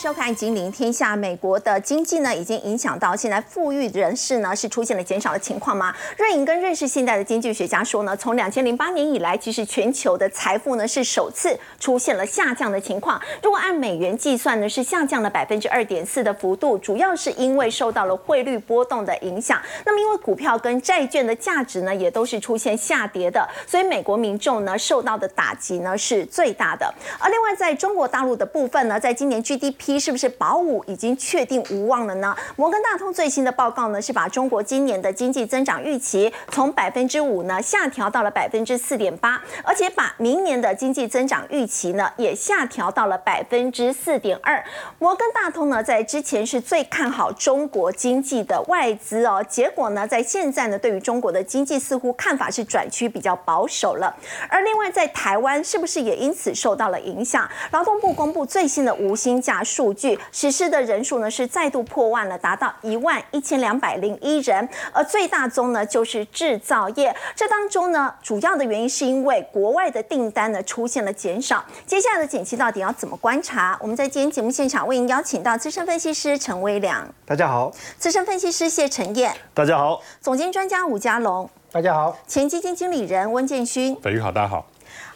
收看《金陵天下》。美国的经济呢，已经影响到现在富裕人士呢是出现了减少的情况吗？瑞银跟瑞士信贷的经济学家说呢，从两千零八年以来，其实全球的财富呢是首次出现了下降的情况。如果按美元计算呢，是下降了百分之二点四的幅度，主要是因为受到了汇率波动的影响。那么因为股票跟债券的价值呢，也都是出现下跌的，所以美国民众呢受到的打击呢是最大的。而另外在中国大陆的部分呢，在今年 GDP 一是不是保五已经确定无望了呢？摩根大通最新的报告呢，是把中国今年的经济增长预期从百分之五呢下调到了百分之四点八，而且把明年的经济增长预期呢也下调到了百分之四点二。摩根大通呢在之前是最看好中国经济的外资哦，结果呢在现在呢对于中国的经济似乎看法是转趋比较保守了。而另外在台湾是不是也因此受到了影响？劳动部公布最新的无薪假数据，实施的人数呢是再度破万了，达到一万一千两百零一人。而最大宗呢就是制造业，这当中呢主要的原因是因为国外的订单呢出现了减少。接下来的景气到底要怎么观察？我们在今天节目现场为您邀请到资深分析师陈威良，大家好；资深分析师谢晨燕，大家好；总监专家吴家龙，大家好；前基金经理人温建勋，北玉好，大家好。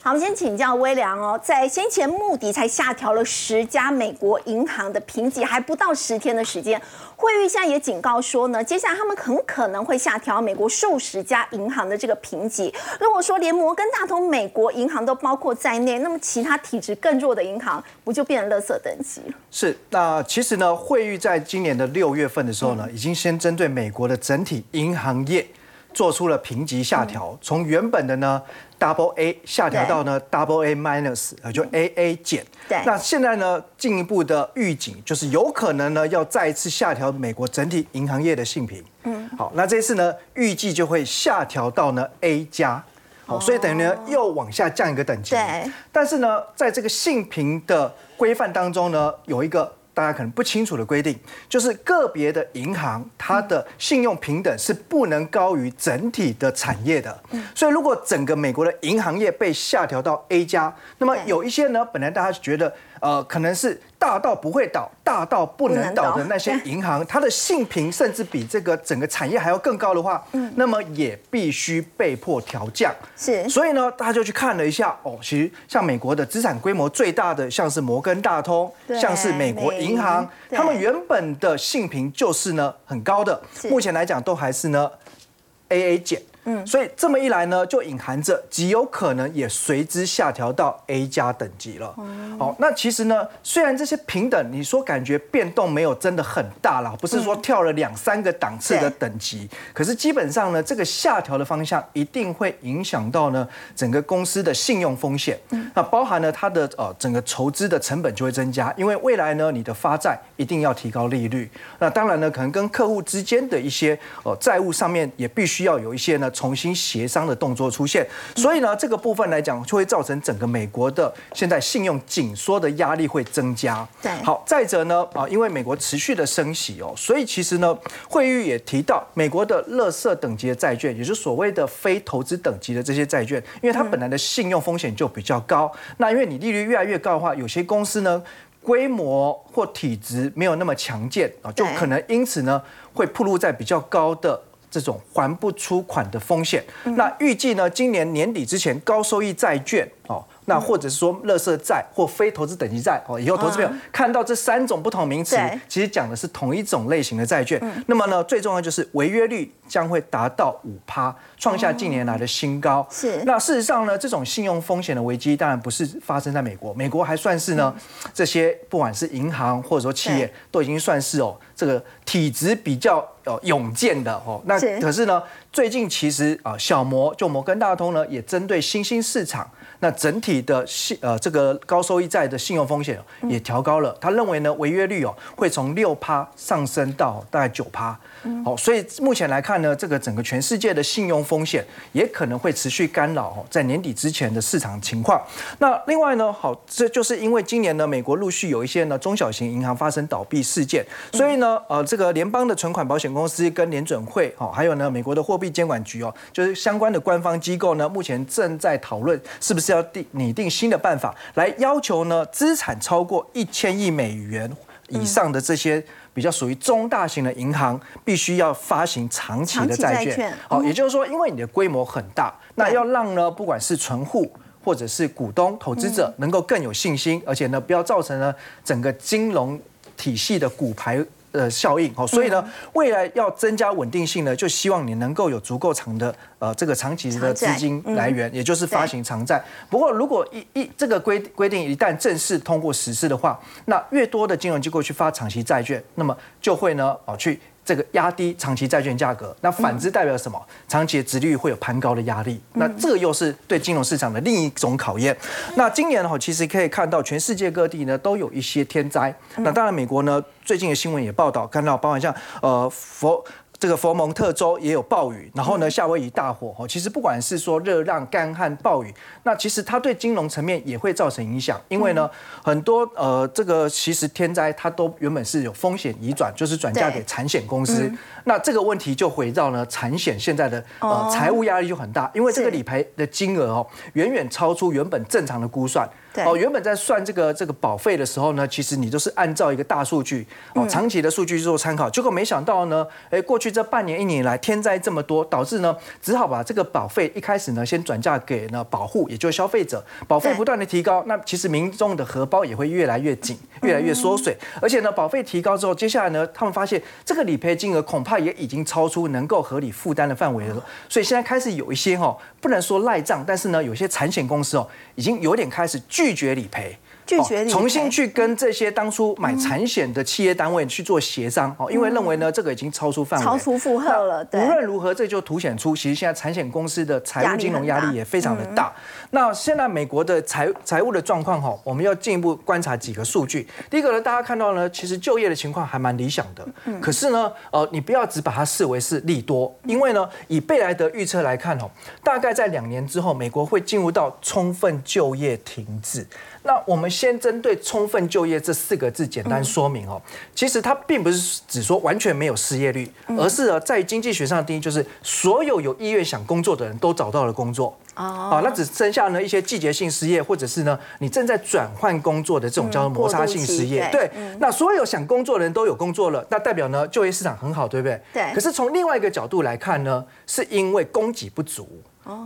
好，我们先请教微良哦，在先前穆迪才下调了十家美国银行的评级，还不到十天的时间，惠誉现在也警告说呢，接下来他们很可能会下调美国数十家银行的这个评级。如果说连摩根大通美国银行都包括在内，那么其他体质更弱的银行不就变成垃圾等级了？是，那其实呢，惠誉在今年的六月份的时候呢，已经先针对美国的整体银行业做出了评级下调，从原本的呢。Double A 下调到呢 Double A minus，呃，就 AA 减。对。那现在呢，进一步的预警就是有可能呢要再一次下调美国整体银行业的信评。嗯。好，那这次呢预计就会下调到呢 A 加。好，所以等于呢又往下降一个等级。对。但是呢，在这个信评的规范当中呢，有一个。大家可能不清楚的规定，就是个别的银行它的信用平等是不能高于整体的产业的。所以如果整个美国的银行业被下调到 A 加，那么有一些呢，本来大家觉得。呃，可能是大到不会倒、大到不能倒的那些银行，它的信评甚至比这个整个产业还要更高的话，嗯，那么也必须被迫调降。是，所以呢，大家就去看了一下，哦，其实像美国的资产规模最大的，像是摩根大通，像是美国银行，他们原本的信评就是呢很高的，目前来讲都还是呢 AA 减。嗯，所以这么一来呢，就隐含着极有可能也随之下调到 A 加等级了。好，那其实呢，虽然这些平等，你说感觉变动没有真的很大了，不是说跳了两三个档次的等级，可是基本上呢，这个下调的方向一定会影响到呢整个公司的信用风险。那包含了它的呃整个筹资的成本就会增加，因为未来呢你的发债一定要提高利率。那当然呢，可能跟客户之间的一些呃债务上面也必须要有一些呢。重新协商的动作出现，所以呢，这个部分来讲，就会造成整个美国的现在信用紧缩的压力会增加。对，好，再者呢，啊，因为美国持续的升息哦，所以其实呢，会议也提到，美国的垃圾等级的债券，也就是所谓的非投资等级的这些债券，因为它本来的信用风险就比较高，那因为你利率越来越高的话，有些公司呢，规模或体质没有那么强健啊，就可能因此呢，会暴露在比较高的。这种还不出款的风险，那预计呢，今年年底之前，高收益债券哦。那或者是说，垃圾债或非投资等级债哦，以后投资朋友看到这三种不同名词，其实讲的是同一种类型的债券。那么呢，最重要就是违约率将会达到五趴，创下近年来的新高。是。那事实上呢，这种信用风险的危机当然不是发生在美国，美国还算是呢，这些不管是银行或者说企业都已经算是哦，这个体质比较呃勇健的哦。那可是呢，最近其实啊，小摩就摩根大通呢，也针对新兴市场。那整体的信呃这个高收益债的信用风险也调高了，他认为呢违约率哦会从六趴上升到大概九趴。好，所以目前来看呢，这个整个全世界的信用风险也可能会持续干扰在年底之前的市场情况。那另外呢，好，这就是因为今年呢，美国陆续有一些呢中小型银行发生倒闭事件，所以呢，呃，这个联邦的存款保险公司跟联准会，哦，还有呢，美国的货币监管局哦，就是相关的官方机构呢，目前正在讨论是不是要定拟定新的办法来要求呢，资产超过一千亿美元。以上的这些比较属于中大型的银行，必须要发行长期的债券。好，也就是说，因为你的规模很大，那要让呢，不管是存户或者是股东、投资者，能够更有信心，而且呢，不要造成呢整个金融体系的骨牌。呃，效应哦，所以呢，未来要增加稳定性呢，就希望你能够有足够长的呃这个长期的资金来源，也就是发行长债。不过，如果一一这个规规定一旦正式通过实施的话，那越多的金融机构去发长期债券，那么就会呢哦去。这个压低长期债券价格，那反之代表什么？长期的殖利率会有攀高的压力，那这个又是对金融市场的另一种考验。那今年哈，其实可以看到全世界各地呢都有一些天灾。那当然，美国呢最近的新闻也报道，看到包含像呃佛。这个佛蒙特州也有暴雨，然后呢，夏威夷大火哦。其实不管是说热浪、干旱、暴雨，那其实它对金融层面也会造成影响。因为呢，很多呃，这个其实天灾它都原本是有风险移转，就是转嫁给产险公司。那这个问题就回到呢，产险现在的呃财务压力就很大，因为这个理赔的金额哦，远远超出原本正常的估算。哦，原本在算这个这个保费的时候呢，其实你都是按照一个大数据哦，长期的数据做参考。结果没想到呢，哎，过去这半年一年来天灾这么多，导致呢只好把这个保费一开始呢先转嫁给呢保护，也就是消费者。保费不断的提高，那其实民众的荷包也会越来越紧，越来越缩水。而且呢，保费提高之后，接下来呢，他们发现这个理赔金额恐怕也已经超出能够合理负担的范围了。所以现在开始有一些哈，不能说赖账，但是呢，有些产险公司哦，已经有点开始拒绝理赔。拒绝重新去跟这些当初买产险的企业单位去做协商哦，因为认为呢这个已经超出范围，超出负荷了。无论如何，这就凸显出其实现在产险公司的财务金融压力也非常的大。那现在美国的财财务的状况哈，我们要进一步观察几个数据。第一个呢，大家看到呢，其实就业的情况还蛮理想的。嗯。可是呢，呃，你不要只把它视为是利多，因为呢，以贝莱德预测来看哦，大概在两年之后，美国会进入到充分就业停滞。那我们先针对充分就业这四个字简单说明哦，其实它并不是只说完全没有失业率，而是呢在经济学上的定义就是所有有意愿想工作的人都找到了工作哦，那只剩下呢一些季节性失业或者是呢你正在转换工作的这种叫做摩擦性失业。对，那所有想工作的人都有工作了，那代表呢就业市场很好，对不对？对。可是从另外一个角度来看呢，是因为供给不足。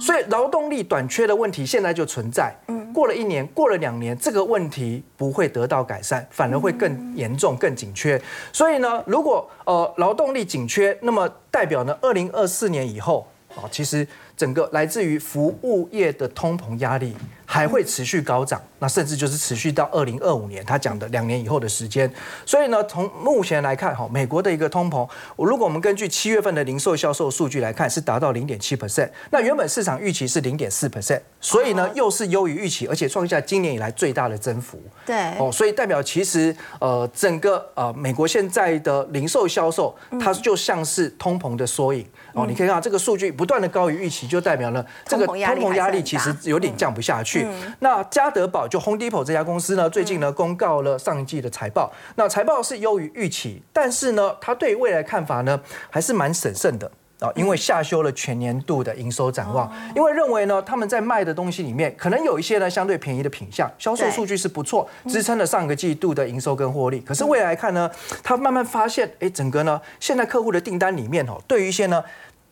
所以劳动力短缺的问题现在就存在。嗯，过了一年，过了两年，这个问题不会得到改善，反而会更严重、更紧缺。所以呢，如果呃劳动力紧缺，那么代表呢，二零二四年以后啊，其实。整个来自于服务业的通膨压力还会持续高涨，那甚至就是持续到二零二五年，他讲的两年以后的时间。所以呢，从目前来看，哈，美国的一个通膨，如果我们根据七月份的零售销售数据来看，是达到零点七 percent，那原本市场预期是零点四 percent，所以呢，又是优于预期，而且创下今年以来最大的增幅。对，哦，所以代表其实呃，整个呃美国现在的零售销售，它就像是通膨的缩影。哦，你可以看到这个数据不断的高于预期。就代表了这个通膨压力其实有点降不下去。那嘉德堡就 Home Depot 这家公司呢，最近呢公告了上一季的财报，那财报是优于预期，但是呢，他对未来看法呢还是蛮审慎的。啊，因为下修了全年度的营收展望，因为认为呢他们在卖的东西里面可能有一些呢相对便宜的品相，销售数据是不错，支撑了上个季度的营收跟获利。可是未来看呢，他慢慢发现，哎，整个呢现在客户的订单里面哦，对于一些呢。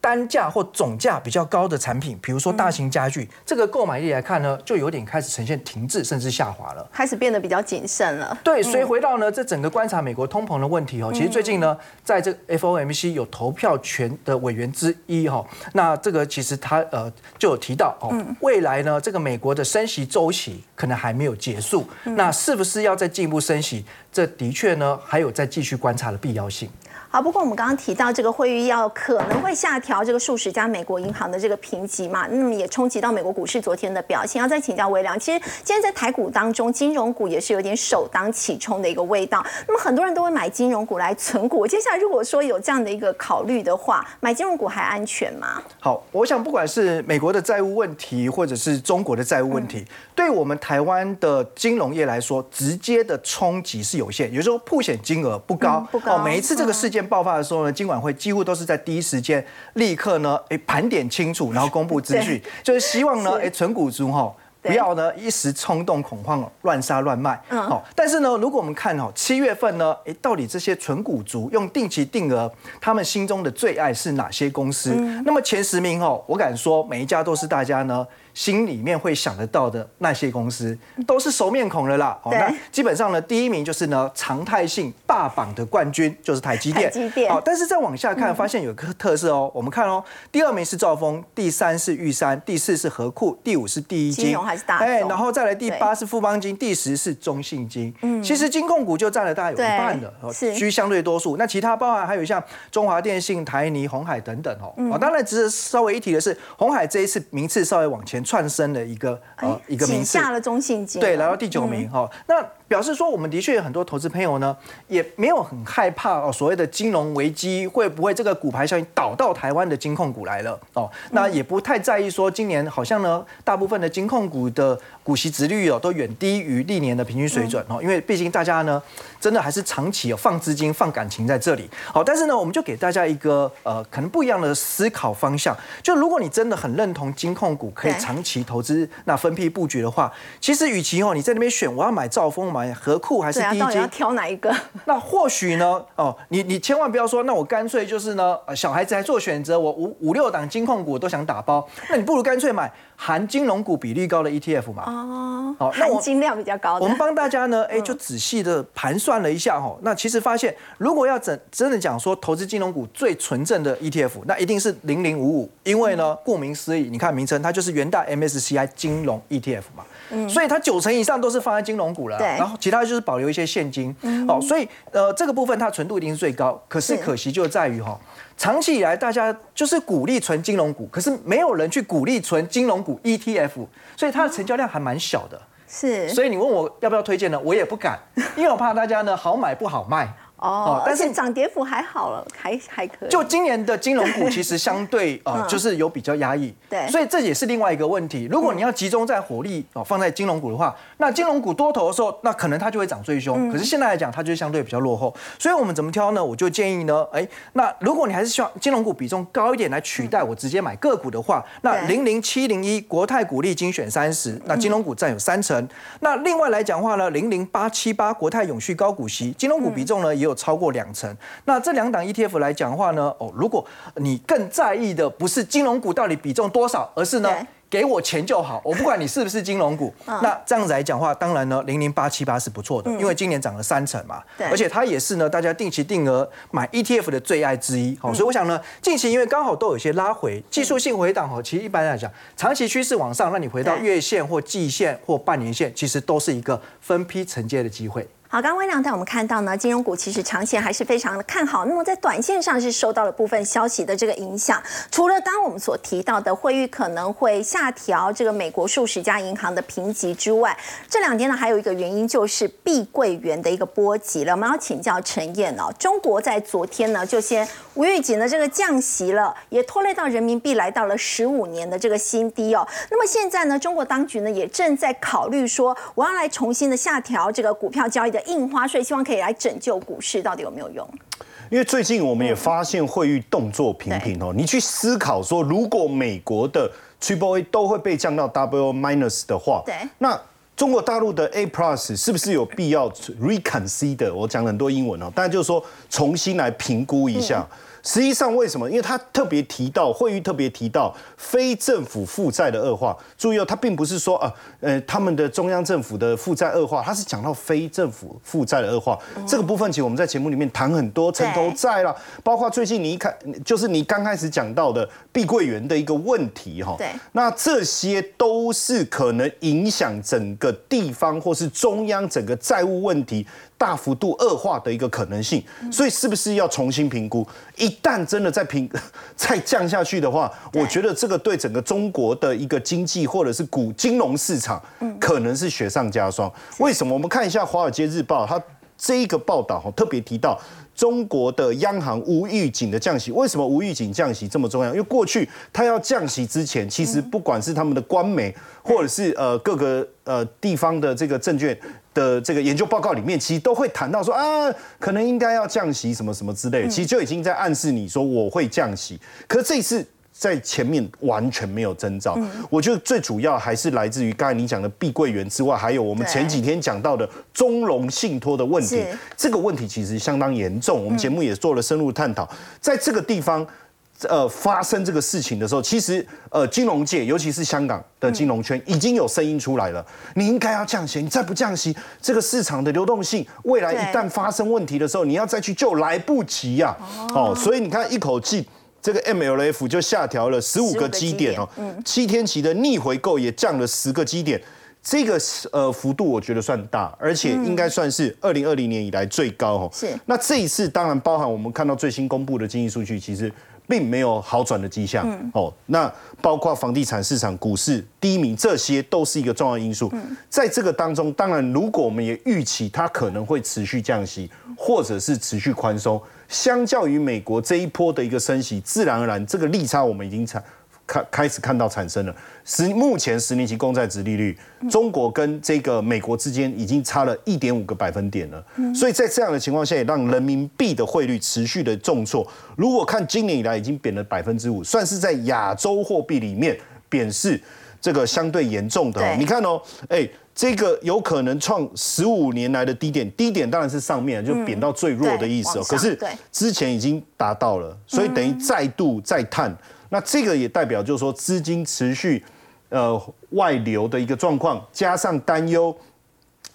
单价或总价比较高的产品，比如说大型家具，这个购买力来看呢，就有点开始呈现停滞甚至下滑了，开始变得比较谨慎了。对，所以回到呢，这整个观察美国通膨的问题哦，其实最近呢，在这 FOMC 有投票权的委员之一哈，那这个其实他呃就有提到哦，未来呢，这个美国的升息周期可能还没有结束，那是不是要再进一步升息？这的确呢，还有再继续观察的必要性。好，不过我们刚刚提到这个会议要可能会下调这个数十家美国银行的这个评级嘛，那么也冲击到美国股市昨天的表现。要再请教微良，其实今天在台股当中，金融股也是有点首当其冲的一个味道。那么很多人都会买金融股来存股，接下来如果说有这样的一个考虑的话，买金融股还安全吗？好，我想不管是美国的债务问题，或者是中国的债务问题，对我们台湾的金融业来说，直接的冲击是有限，有时候破险金额不高，不高。每一次这个事件。爆发的时候呢，金管会几乎都是在第一时间立刻呢，哎盘点清楚，然后公布资讯，就是希望呢，哎存股族哈。不要呢一时冲动恐慌乱杀乱卖。好，但是呢，如果我们看哦七月份呢，哎，到底这些纯股族用定期定额，他们心中的最爱是哪些公司？那么前十名哦，我敢说每一家都是大家呢。心里面会想得到的那些公司，都是熟面孔了啦。哦，那基本上呢，第一名就是呢常态性霸榜的冠军，就是台积电。台积电。好，但是再往下看，发现有个特色哦。我们看哦，第二名是兆丰，第三是玉山，第四是和库，第五是第一金。还是大哎，然后再来第八是富邦金，第十是中信金。嗯，其实金控股就占了大概有一半的，居相对多数。那其他包含还有像中华电信、台泥、红海等等哦。哦，当然值得稍微一提的是，红海这一次名次稍微往前窜升的一个。呃，一个名次下了中信金，对，来到第九名哈。那表示说，我们的确有很多投资朋友呢，也没有很害怕哦，所谓的金融危机会不会这个股牌效应导到台湾的金控股来了哦？那也不太在意说，今年好像呢，大部分的金控股的股息值率哦，都远低于历年的平均水准哦。因为毕竟大家呢，真的还是长期有放资金、放感情在这里。好，但是呢，我们就给大家一个呃，可能不一样的思考方向。就如果你真的很认同金控股可以长期投资。那分批布局的话，其实与其哦你在那边选，我要买兆丰买和库还是低阶，要挑哪一个？那或许呢，哦，你你千万不要说，那我干脆就是呢，小孩子还做选择，我五五六档金控股都想打包，那你不如干脆买。含金融股比例高的 ETF 嘛？哦，好，那含金量比较高的。我们帮大家呢，哎，就仔细的盘算了一下哈。那其实发现，如果要真真的讲说投资金融股最纯正的 ETF，那一定是零零五五，因为呢，顾名思义，你看名称，它就是元大 MSCI 金融 ETF 嘛。嗯。所以它九成以上都是放在金融股了，然后其他就是保留一些现金。嗯。哦，所以呃，这个部分它纯度一定是最高，可是可惜就在于哈。长期以来，大家就是鼓励存金融股，可是没有人去鼓励存金融股 ETF，所以它的成交量还蛮小的。是，所以你问我要不要推荐呢？我也不敢，因为我怕大家呢好买不好卖。哦，但是涨跌幅还好了，还还可以。就今年的金融股 其实相对呃，就是有比较压抑。对，所以这也是另外一个问题。如果你要集中在火力哦放在金融股的话，那金融股多头的时候，那可能它就会涨最凶。可是现在来讲，它就相对比较落后。所以我们怎么挑呢？我就建议呢，哎，那如果你还是希望金融股比重高一点来取代我直接买个股的话，那零零七零一国泰股利精选三十，那金融股占有三成。那另外来讲话呢，零零八七八国泰永续高股息金融股比重呢也有超过两成。那这两档 ETF 来讲的话呢，哦，如果你更在意的不是金融股到底比重多少，而是呢，给我钱就好，我不管你是不是金融股。那这样子来讲话，当然呢，零零八七八是不错的，因为今年涨了三成嘛，而且它也是呢，大家定期定额买 ETF 的最爱之一。好，所以我想呢，近期因为刚好都有些拉回，技术性回档哦，其实一般来讲，长期趋势往上，那你回到月线或季线或半年线，其实都是一个分批承接的机会。好，刚微亮带我们看到呢，金融股其实长线还是非常的看好。那么在短线上是受到了部分消息的这个影响。除了刚刚我们所提到的汇率可能会下调这个美国数十家银行的评级之外，这两天呢还有一个原因就是碧桂园的一个波及了。我们要请教陈燕哦，中国在昨天呢就先无预警的这个降息了，也拖累到人民币来到了十五年的这个新低哦。那么现在呢，中国当局呢也正在考虑说，我要来重新的下调这个股票交易的。印花税希望可以来拯救股市，到底有没有用？因为最近我们也发现汇率动作频频哦，你去思考说，如果美国的 Triple A 都会被降到 Double Minus 的话，对，那中国大陆的 A Plus 是不是有必要 Reconsider？我讲很多英文哦，但就是说重新来评估一下。实际上为什么？因为他特别提到会议特别提到非政府负债的恶化。注意哦，他并不是说啊，呃，他们的中央政府的负债恶化，他是讲到非政府负债的恶化。这个部分其实我们在节目里面谈很多，城投债啦，包括最近你一看，就是你刚开始讲到的碧桂园的一个问题哈。对。那这些都是可能影响整个地方或是中央整个债务问题。大幅度恶化的一个可能性，所以是不是要重新评估？一旦真的再平 再降下去的话，我觉得这个对整个中国的一个经济或者是股金融市场，可能是雪上加霜。为什么？我们看一下《华尔街日报》，它这一个报道哈，特别提到中国的央行无预警的降息。为什么无预警降息这么重要？因为过去它要降息之前，其实不管是他们的官媒，或者是呃各个呃地方的这个证券。的这个研究报告里面，其实都会谈到说啊，可能应该要降息什么什么之类，其实就已经在暗示你说我会降息。可是这一次在前面完全没有征兆。我觉得最主要还是来自于刚才你讲的碧桂园之外，还有我们前几天讲到的中融信托的问题。这个问题其实相当严重，我们节目也做了深入探讨。在这个地方。呃，发生这个事情的时候，其实呃，金融界，尤其是香港的金融圈，已经有声音出来了。你应该要降息，你再不降息，这个市场的流动性，未来一旦发生问题的时候，你要再去救来不及呀。哦，所以你看，一口气这个 MLF 就下调了十五个基点哦，七天期的逆回购也降了十个基点，这个呃幅度我觉得算大，而且应该算是二零二零年以来最高哦。是。那这一次当然包含我们看到最新公布的经济数据，其实。并没有好转的迹象哦，那包括房地产市场、股市低迷，这些都是一个重要因素。在这个当中，当然，如果我们也预期它可能会持续降息，或者是持续宽松，相较于美国这一波的一个升息，自然而然这个利差我们已经产。开开始看到产生了十目前十年期公债值利率，中国跟这个美国之间已经差了一点五个百分点了，所以在这样的情况下，也让人民币的汇率持续的重挫。如果看今年以来已经贬了百分之五，算是在亚洲货币里面贬是这个相对严重的。你看哦，哎，这个有可能创十五年来的低点，低点当然是上面就贬到最弱的意思哦。可是之前已经达到了，所以等于再度再探。那这个也代表，就是说资金持续呃外流的一个状况，加上担忧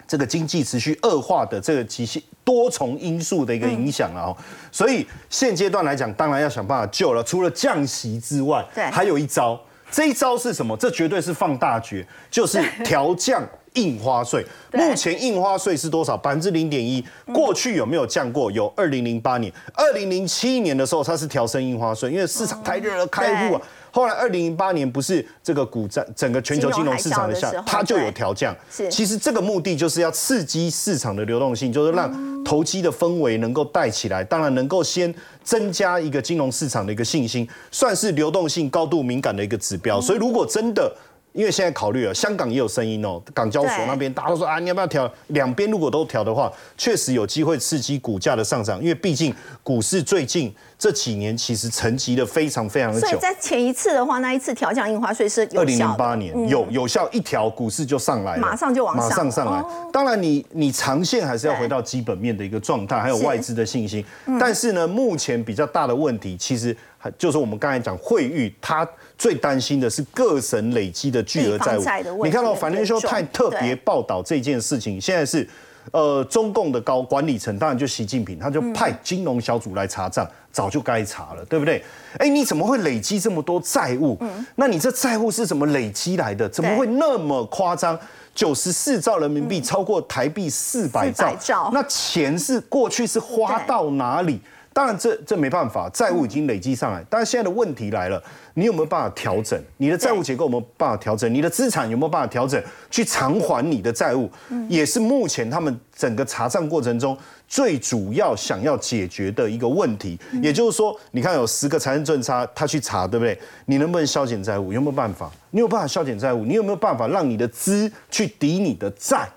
这个经济持续恶化的这个极限多重因素的一个影响啊，所以现阶段来讲，当然要想办法救了。除了降息之外，对，还有一招，这一招是什么？这绝对是放大决，就是调降。印花税目前印花税是多少？百分之零点一。过去有没有降过？有，二零零八年、二零零七年的时候，它是调升印花税，因为市场太热了，开户啊。后来二零零八年不是这个股债整个全球金融市场的下，它就有调降。其实这个目的就是要刺激市场的流动性，就是让投机的氛围能够带起来，当然能够先增加一个金融市场的一个信心，算是流动性高度敏感的一个指标。所以如果真的因为现在考虑了，香港也有声音哦，港交所那边大家都说啊，你要不要调？两边如果都调的话，确实有机会刺激股价的上涨。因为毕竟股市最近这几年其实沉寂的非常非常的久。所以在前一次的话，那一次调降印花税是二零零八年有有效一调，股市就上来了，马上就往马上上来。当然，你你长线还是要回到基本面的一个状态，还有外资的信心。但是呢，目前比较大的问题，其实还就是我们刚才讲汇率它。最担心的是各省累积的巨额债务。你看到反正说太特别报道这件事情，现在是呃中共的高管理层，当然就习近平，他就派金融小组来查账，早就该查了，对不对？哎，你怎么会累积这么多债务？那你这债务是怎么累积来的？怎么会那么夸张？九十四兆人民币，超过台币四百兆，那钱是过去是花到哪里？当然，这这没办法，债务已经累积上来。但是现在的问题来了，你有没有办法调整？你的债务结构有没有办法调整？你的资产有没有办法调整，去偿还你的债务？也是目前他们整个查账过程中最主要想要解决的一个问题。也就是说，你看有十个财政政差，他去查，对不对？你能不能消减债务？有没有办法？你有办法消减债务？你有没有办法让你的资去抵你的债？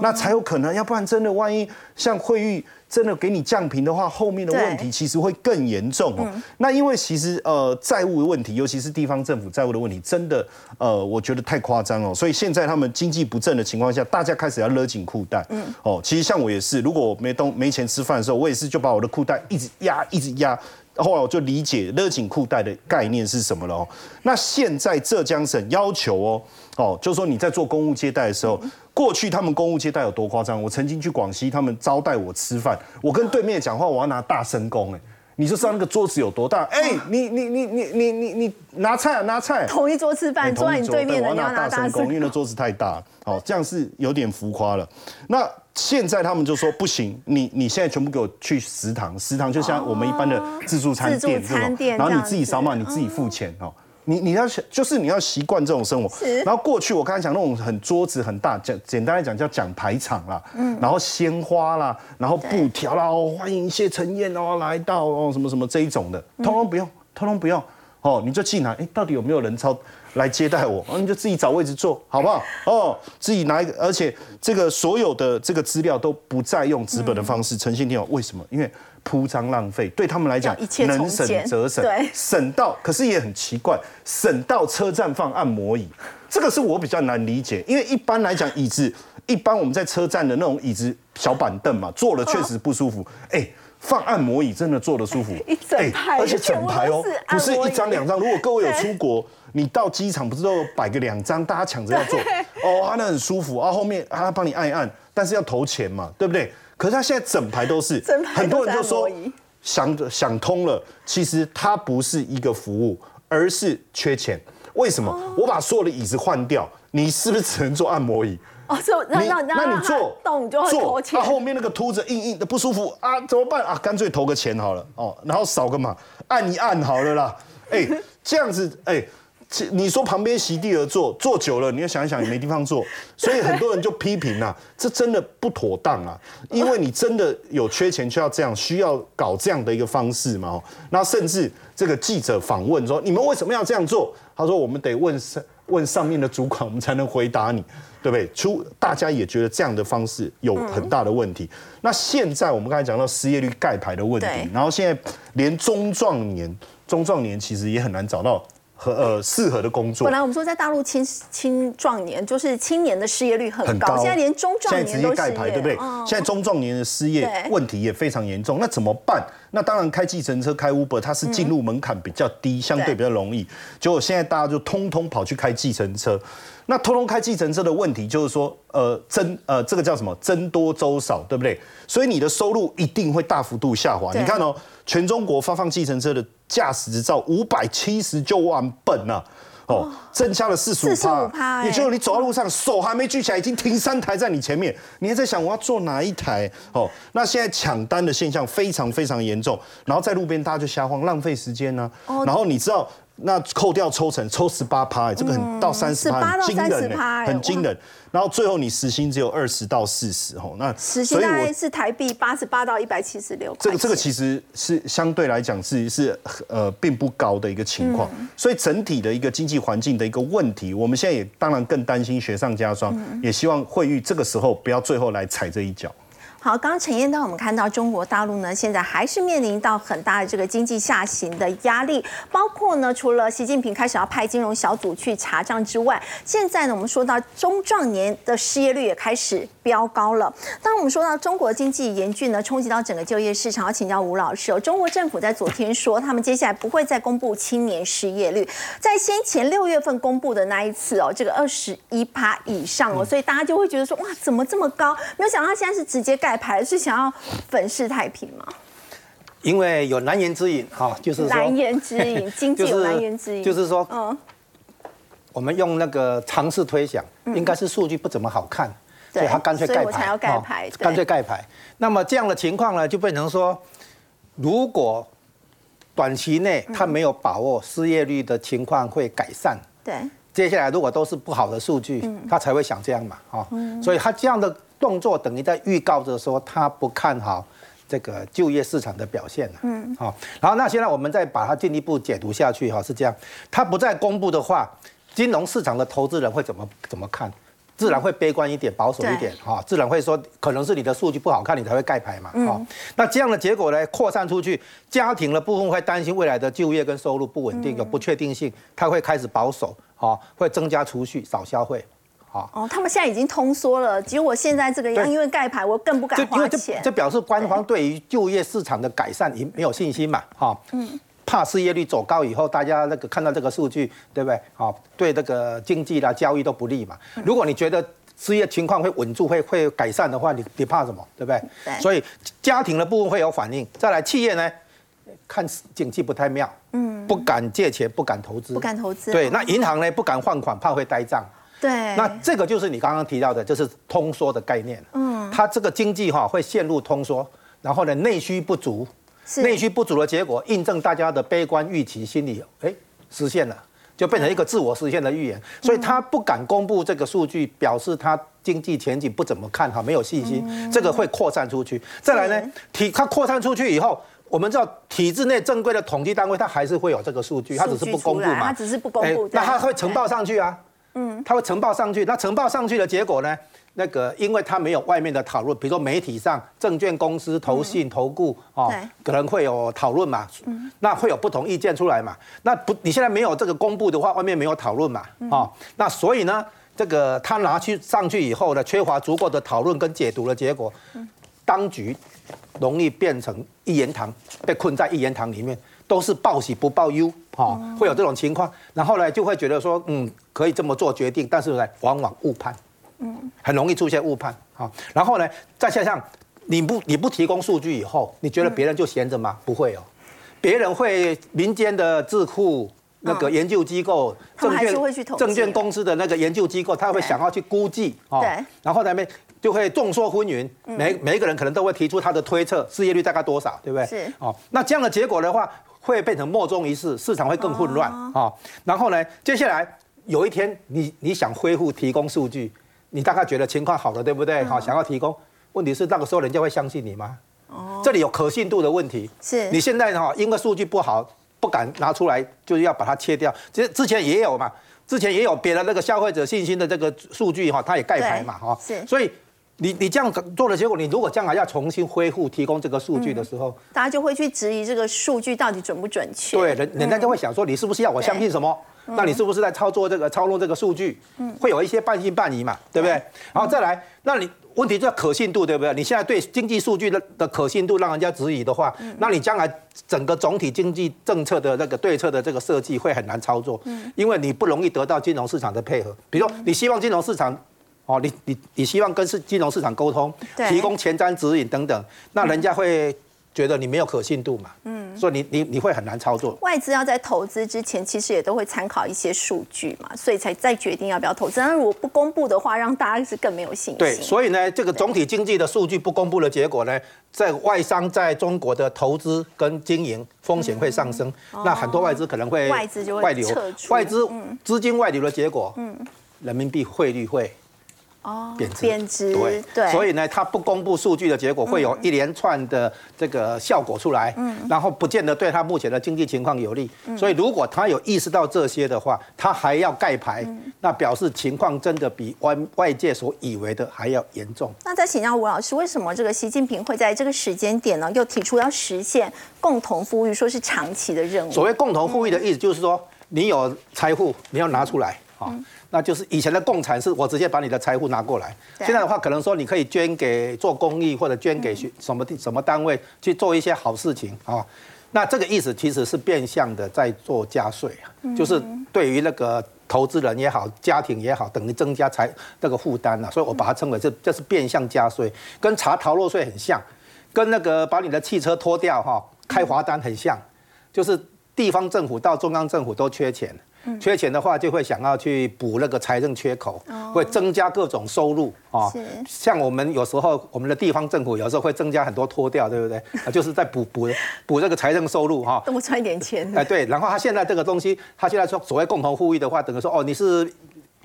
那才有可能。要不然真的，万一像汇率。真的给你降频的话，后面的问题其实会更严重哦。那因为其实呃债务的问题，尤其是地方政府债务的问题，真的呃我觉得太夸张哦。所以现在他们经济不振的情况下，大家开始要勒紧裤带。嗯。哦，其实像我也是，如果我没东没钱吃饭的时候，我也是就把我的裤带一直压一直压。后来我就理解勒紧裤带的概念是什么了哦。那现在浙江省要求哦哦，就是说你在做公务接待的时候。过去他们公务接待有多夸张？我曾经去广西，他们招待我吃饭，我跟对面讲话，我要拿大声公，哎，你就知道那个桌子有多大。哎，你你你你你你你拿菜啊，拿菜。同一桌吃饭，坐在你对面的你要拿大声公，因为那桌子太大。好，这样是有点浮夸了。那现在他们就说不行，你你现在全部给我去食堂，食堂就像我们一般的自助餐店这种，然后你自己扫码，你自己付钱哦。你你要就是你要习惯这种生活，然后过去我刚才讲那种很桌子很大，简简单来讲叫讲排场啦，嗯，然后鲜花啦，然后布条啦，哦，欢迎谢承彦哦来到哦什么什么这一种的，通通不用，通通不用，哦，你就进来，哎，到底有没有人超来接待我？哦，你就自己找位置坐，好不好？哦，自己拿一个，而且这个所有的这个资料都不再用纸本的方式呈现电脑，为什么？因为铺张浪费，对他们来讲能省简则省，省到可是也很奇怪，省到车站放按摩椅，这个是我比较难理解，因为一般来讲椅子，一般我们在车站的那种椅子小板凳嘛，坐了确实不舒服，哎。放按摩椅真的坐得舒服，一整排而且整排哦不是一张两张。如果各位有出国，你到机场不是都有摆个两张，大家抢着要坐，哦，啊那很舒服啊，后面啊他帮你按一按，但是要投钱嘛，对不对？可是他现在整排都是，整排很多人就说想想通了，其实它不是一个服务，而是缺钱。为什么？哦我把所有的椅子换掉，你是不是只能做按摩椅？哦，就让你让让那你坐动就会投坐，钱啊，后面那个凸着硬硬的不舒服啊，怎么办啊？干脆投个钱好了哦，然后扫个码，按一按好了啦。哎，这样子哎。其你说旁边席地而坐，坐久了，你要想一想也没地方坐，所以很多人就批评啊，这真的不妥当啊，因为你真的有缺钱就要这样，需要搞这样的一个方式嘛。哦那甚至这个记者访问说，你们为什么要这样做？他说我们得问上问上面的主管，我们才能回答你，对不对？出大家也觉得这样的方式有很大的问题。那现在我们刚才讲到失业率盖牌的问题，然后现在连中壮年，中壮年其实也很难找到和呃适合的工作本。来我们说在大陆青青壮年就是青年的失业率很高，现在连中壮年都失业，接盖牌，对不对？嗯现在中壮年的失业问题也非常严重，那怎么办？那当然开计程车、开 Uber，它是进入门槛比较低，相对比较容易。结果现在大家就通通跑去开计程车，那通通开计程车的问题就是说，呃，增呃这个叫什么？增多周少，对不对？所以你的收入一定会大幅度下滑。你看哦，全中国发放计程车的驾驶执照五百七十九万本呐、哦，增加了四十五趴，哎也就是你走在路上，手还没举起来，已经停三台在你前面，你还在想我要坐哪一台？哦，那现在抢单的现象非常非常严重，然后在路边大家就瞎晃，浪费时间呢、哦然后你知道。那扣掉抽成，抽十八趴，这个很到三十18趴，很惊人很惊人。然后最后你时薪只有二十到四十，哦，那时薪大概是台币八十八到一百七十六。这个这个其实是相对来讲是是呃并不高的一个情况，所以整体的一个经济环境的一个问题，我们现在也当然更担心雪上加霜，也希望惠誉这个时候不要最后来踩这一脚。好，刚刚陈燕当我们看到中国大陆呢，现在还是面临到很大的这个经济下行的压力，包括呢，除了习近平开始要派金融小组去查账之外，现在呢，我们说到中壮年的失业率也开始飙高了。当我们说到中国经济严峻呢，冲击到整个就业市场，要请教吴老师哦。中国政府在昨天说，他们接下来不会再公布青年失业率，在先前六月份公布的那一次哦，这个二十一趴以上哦，所以大家就会觉得说，哇，怎么这么高？没有想到他现在是直接盖牌，是想要粉饰太平吗？因为有难言之隐哈，就是难言之隐，经济有难言之隐，就是说，嗯，我们用那个尝试推想，应该是数据不怎么好看，对所以他干脆盖牌，干脆盖牌。那么这样的情况呢，就变成说，如果短期内他没有把握失业率的情况会改善，对，接下来如果都是不好的数据，他才会想这样嘛，哦，所以他这样的动作等于在预告着说他不看好这个就业市场的表现了，嗯，好，然后那现在我们再把它进一步解读下去哈，是这样，他不再公布的话，金融市场的投资人会怎么怎么看？自然会悲观一点，保守一点哈，自然会说可能是你的数据不好看，你才会盖牌嘛，哈。那这样的结果呢，扩散出去，家庭的部分会担心未来的就业跟收入不稳定，有不确定性，他会开始保守，哈，会增加储蓄，少消费，哈。哦，他们现在已经通缩了，结果现在这个样，因为盖牌，我更不敢花钱。这表示官方对于就业市场的改善已没有信心嘛，哈，嗯，怕失业率走高以后，大家那个看到这个数据，对不对？好，对这个经济啦、交易都不利嘛。如果你觉得失业情况会稳住、会会改善的话，你你怕什么？对不对？对所以家庭的部分会有反应，再来企业呢，看经济不太妙，嗯，不敢借钱，不敢投资，不敢投资对，哦那银行呢不敢放款，怕会呆账。对，那这个就是你刚刚提到的，就是通缩的概念。嗯，它这个经济哈会陷入通缩，然后呢内需不足，是内需不足的结果，印证大家的悲观预期心理，哎，实现了，就变成一个自我实现的预言。所以他不敢公布这个数据，表示他经济前景不怎么看好，没有信心，这个会扩散出去。再来呢，体它扩散出去以后。我们知道体制内正规的统计单位，它还是会有这个数据，它只是不公布嘛。它只是不公布那它会呈报上去啊。嗯，他会呈报上去，那呈报上去的结果呢？那个，因为他没有外面的讨论，比如说媒体上、证券公司、投信、投顾哦，可能会有讨论嘛，那会有不同意见出来嘛。那不，你现在没有这个公布的话，外面没有讨论嘛，哦，那所以呢，这个他拿去上去以后呢，缺乏足够的讨论跟解读的结果，当局容易变成一言堂，被困在一言堂里面，都是报喜不报忧，哈，会有这种情况。然后呢，就会觉得说，嗯，可以这么做决定，但是呢，往往误判。嗯，很容易出现误判啊。然后呢，再加上你不你不提供数据以后，你觉得别人就闲着吗？不会哦，别人会民间的智库那个研究机构，证券证券公司的那个研究机构，他会想要去估计啊。对。然后那边就会众说纷纭，每每一个人可能都会提出他的推测，失业率大概多少，对不对？是。哦，那这样的结果的话，会变成莫衷一是，市场会更混乱啊。然后呢，接下来有一天你你想恢复提供数据。你大概觉得情况好了，对不对？好，想要提供，问题是那个时候人家会相信你吗？哦，这里有可信度的问题。是，你现在哈，因为数据不好，不敢拿出来，就是要把它切掉。其实之前也有嘛，之前也有别的那个消费者信心的这个数据哈，它也盖牌嘛，哈。是。所以你你这样做的结果，你如果将来要重新恢复提供这个数据的时候，大家就会去质疑这个数据到底准不准确。对，人人家就会想说，你是不是要我相信什么？那你是不是在操作这个操弄这个数据？嗯，会有一些半信半疑嘛，对不对？然后再来，那你问题就可信度，对不对？你现在对经济数据的的可信度让人家质疑的话，那你将来整个总体经济政策的那个对策的这个设计会很难操作，嗯，因为你不容易得到金融市场的配合。比如说，你希望金融市场，哦，你你你希望跟市金融市场沟通，提供前瞻指引等等，那人家会。觉得你没有可信度嘛？嗯，所以你你你会很难操作。外资要在投资之前，其实也都会参考一些数据嘛，所以才再决定要不要投资。那如果不公布的话，让大家是更没有信心。对，所以呢，这个总体经济的数据不公布的结果呢，在外商在中国的投资跟经营风险会上升，那很多外资可能会外资就会外流，外资资金外流的结果，嗯，人民币汇率会。哦，贬值，对，所以呢，它不公布数据的结果，会有一连串的这个效果出来，嗯，然后不见得对它目前的经济情况有利，所以如果他有意识到这些的话，他还要盖牌，那表示情况真的比外外界所以为的还要严重。那再请教吴老师，为什么这个习近平会在这个时间点呢，又提出要实现共同富裕，说是长期的任务？所谓共同富裕的意思，就是说你有财富，你要拿出来啊。那就是以前的共产是我直接把你的财富拿过来，现在的话可能说你可以捐给做公益或者捐给什么什么单位去做一些好事情啊。那这个意思其实是变相的在做加税啊，就是对于那个投资人也好，家庭也好，等于增加财那个负担了。所以我把它称为这这是变相加税，跟查逃漏税很像，跟那个把你的汽车拖掉哈开罚单很像，就是地方政府到中央政府都缺钱。缺钱的话，就会想要去补那个财政缺口，会增加各种收入啊。像我们有时候，我们的地方政府有时候会增加很多脱掉，对不对？啊，就是在补补补这个财政收入哈。多赚一点钱。哎，对。然后他现在这个东西，他现在说所谓共同富裕的话，等于说哦，你是。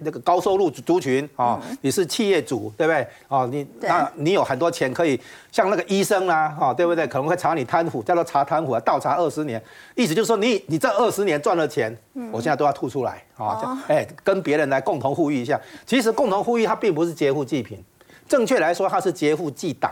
那个高收入族群啊，你是企业主，对不对？哦，你那你有很多钱可以，像那个医生啦，哈，对不对？可能会查你贪腐，叫做查贪腐啊，倒查二十年，意思就是说你你这二十年赚了钱，我现在都要吐出来啊，哎，跟别人来共同呼吁一下。其实共同呼吁它并不是劫富济贫，正确来说它是劫富济党。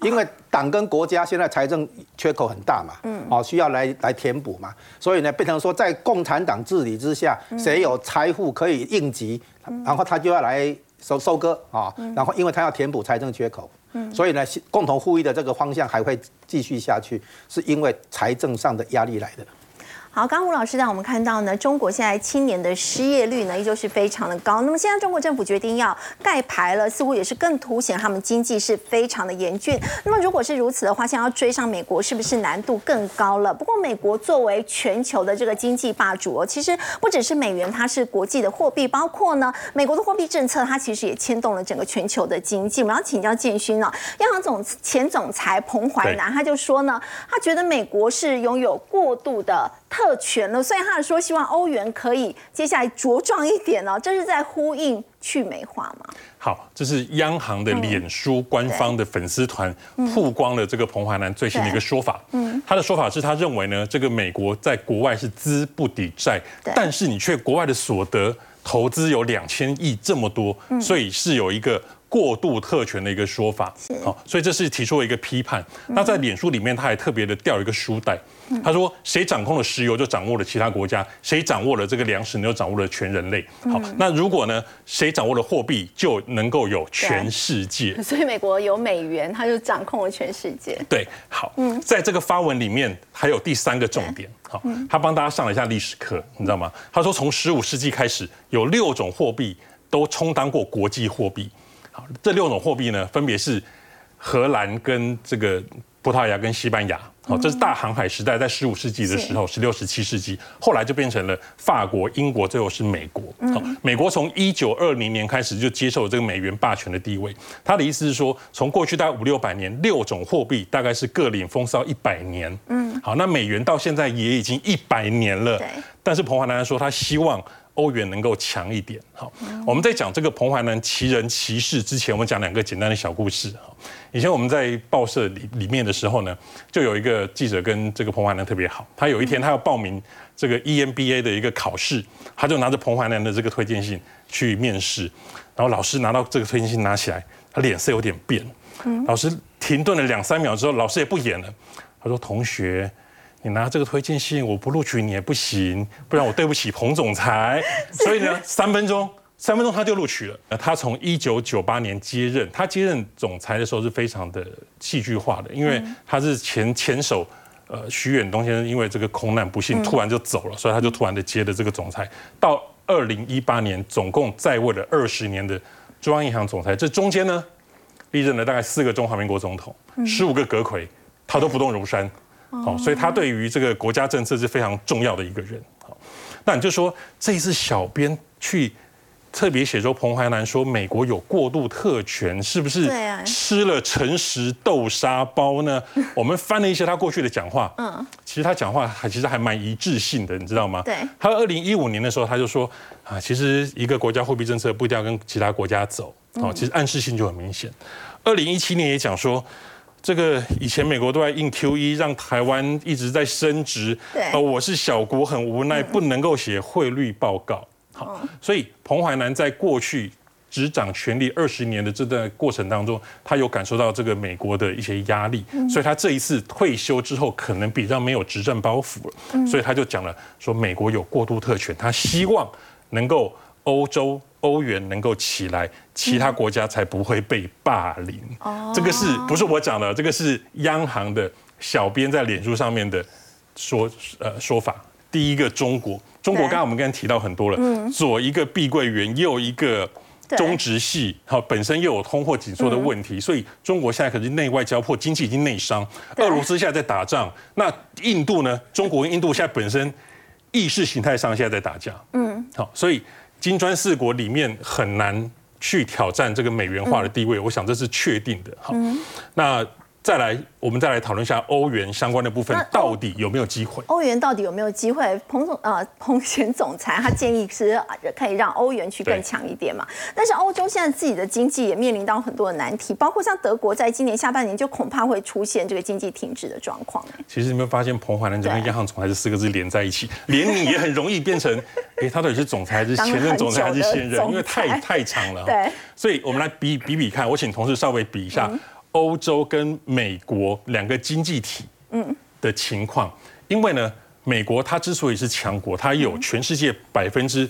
因为党跟国家现在财政缺口很大嘛，嗯，哦，需要来来填补嘛，所以呢，变成说在共产党治理之下，谁有财富可以应急，然后他就要来收收割啊，然后因为他要填补财政缺口，嗯，所以呢，共同富裕的这个方向还会继续下去，是因为财政上的压力来的。好，刚吴老师让我们看到呢，中国现在青年的失业率呢依旧是非常的高。那么现在中国政府决定要盖牌了，似乎也是更凸显他们经济是非常的严峻。那么如果是如此的话，现在要追上美国是不是难度更高了？不过美国作为全球的这个经济霸主哦，其实不只是美元，它是国际的货币，包括呢美国的货币政策，它其实也牵动了整个全球的经济。我们要请教建勋呢，央行总前总裁彭淮南他就说呢，他觉得美国是拥有过度的。特权了，所以他说希望欧元可以接下来茁壮一点哦，这是在呼应去美化吗？好，这是央行的脸书官方的粉丝团曝光了这个彭淮南最新的一个说法。嗯，他的说法是他认为呢，这个美国在国外是资不抵债，但是你却国外的所得投资有两千亿这么多，所以是有一个。过度特权的一个说法，好，所以这是提出了一个批判。那在脸书里面，他还特别的掉一个书袋，他说：谁掌控了石油，就掌握了其他国家；谁掌握了这个粮食，你就掌握了全人类。好，那如果呢，谁掌握了货币，就能够有全世界。所以美国有美元，他就掌控了全世界。对，好，嗯在这个发文里面还有第三个重点，好，他帮大家上了一下历史课，你知道吗？他说从十五世纪开始，有六种货币都充当过国际货币。好，这六种货币呢，分别是荷兰跟这个葡萄牙跟西班牙。好，这是大航海时代，在十五世纪的时候，十六、十七世纪，后来就变成了法国、英国，最后是美国。好，美国从一九二零年开始就接受这个美元霸权的地位。他的意思是说，从过去大概五六百年，六种货币大概是各领风骚一百年。嗯，好，那美元到现在也已经一百年了。但是彭华南说，他希望。欧元能够强一点，好。我们在讲这个彭淮南奇人奇事之前，我们讲两个简单的小故事。哈，以前我们在报社里里面的时候呢，就有一个记者跟这个彭淮南特别好。他有一天他要报名这个 EMBA 的一个考试，他就拿着彭淮南的这个推荐信去面试。然后老师拿到这个推荐信拿起来，他脸色有点变。老师停顿了两三秒之后，老师也不演了。他说：“同学。”你拿这个推荐信，我不录取你也不行，不然我对不起彭总裁。所以呢，三分钟，三分钟他就录取了。他从一九九八年接任，他接任总裁的时候是非常的戏剧化的，因为他是前前手，呃，徐远东先生因为这个空难不幸突然就走了，所以他就突然的接的这个总裁。到二零一八年，总共在位了二十年的中央银行总裁，这中间呢，历任了大概四个中华民国总统，十五个阁魁，他都不动如山。好，所以他对于这个国家政策是非常重要的一个人。好，那你就说这一次小编去特别写说彭淮南说美国有过度特权，是不是吃了诚实豆沙包呢？我们翻了一些他过去的讲话，嗯，其实他讲话还其实还蛮一致性的，你知道吗？对，他二零一五年的时候他就说啊，其实一个国家货币政策不一定要跟其他国家走，哦，其实暗示性就很明显。二零一七年也讲说。这个以前美国都在印 QE，让台湾一直在升值。对，我是小国，很无奈，不能够写汇率报告。好，所以彭淮南在过去执掌权力二十年的这段过程当中，他有感受到这个美国的一些压力，所以他这一次退休之后，可能比较没有执政包袱了。所以他就讲了，说美国有过度特权，他希望能够欧洲。欧元能够起来，其他国家才不会被霸凌。哦，这个是不是我讲的？这个是央行的小编在脸书上面的说呃说法。第一个中国，中国刚刚我们刚才提到很多了，左一个碧桂园，右一个中植系，好，本身又有通货紧缩的问题，所以中国现在可是内外交迫，经济已经内伤。俄罗斯现在在打仗，那印度呢？中国跟印度现在本身意识形态上现在在打架。嗯，好，所以。金砖四国里面很难去挑战这个美元化的地位，我想这是确定的。好，那。再来，我们再来讨论一下欧元相关的部分，到底有没有机会？欧元到底有没有机会？彭总呃，彭前总裁他建议是可以让欧元去更强一点嘛。但是欧洲现在自己的经济也面临到很多的难题，包括像德国在今年下半年就恐怕会出现这个经济停滞的状况。其实你有发现彭淮南这跟央行总裁这四个字连在一起，连你也很容易变成，哎，他到底是总裁还是前任总裁还是现任？因为太太长了。对，所以我们来比比比看，我请同事稍微比一下。欧洲跟美国两个经济体的情况，因为呢，美国它之所以是强国，它有全世界百分之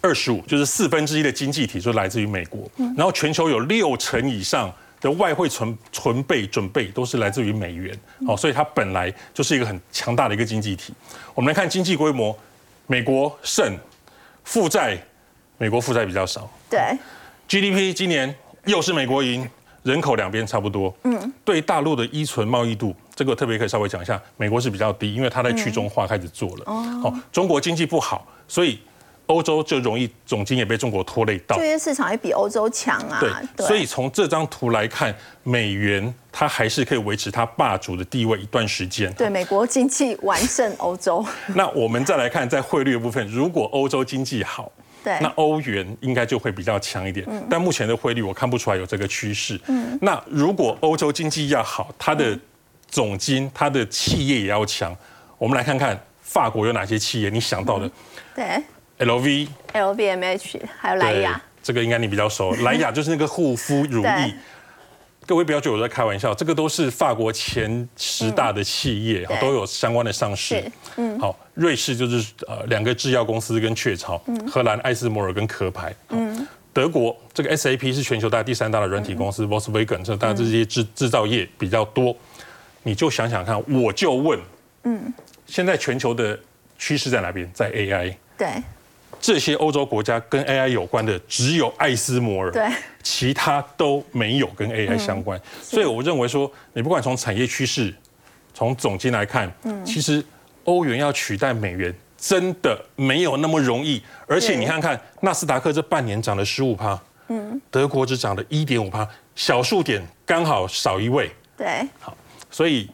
二十五，就是四分之一的经济体就来自于美国，然后全球有六成以上的外汇存存备准备都是来自于美元，好，所以它本来就是一个很强大的一个经济体。我们来看经济规模，美国胜，负债，美国负债比较少，对，GDP 今年又是美国赢。人口两边差不多，嗯，对大陆的依存贸易度，这个特别可以稍微讲一下，美国是比较低，因为它在去中化开始做了。哦，中国经济不好，所以欧洲就容易总经也被中国拖累到。就业市场也比欧洲强啊。对，所以从这张图来看，美元它还是可以维持它霸主的地位一段时间。对，美国经济完胜欧洲。那我们再来看在汇率的部分，如果欧洲经济好。那欧元应该就会比较强一点，但目前的汇率我看不出来有这个趋势。那如果欧洲经济要好，它的总金、它的企业也要强。我们来看看法国有哪些企业，你想到的？对，LV、LVMH 还有莱雅，这个应该你比较熟。莱雅就是那个护肤乳液。各位不要觉得我在开玩笑，这个都是法国前十大的企业，都有相关的上市。嗯，好，瑞士就是呃两个制药公司跟雀巢，荷兰艾斯摩尔跟壳牌。嗯，德国这个 SAP 是全球大第三大的软体公司，Volkswagen 这大家这些制制造业比较多。你就想想看，我就问，嗯，现在全球的趋势在哪边？在 AI。对。这些欧洲国家跟 AI 有关的只有艾斯摩尔，对，其他都没有跟 AI 相关。所以我认为说，你不管从产业趋势，从总金来看，嗯，其实欧元要取代美元真的没有那么容易。而且你看看纳斯达克这半年涨了十五趴，嗯，德国只涨了一点五趴，小数点刚好少一位，对，好，所以。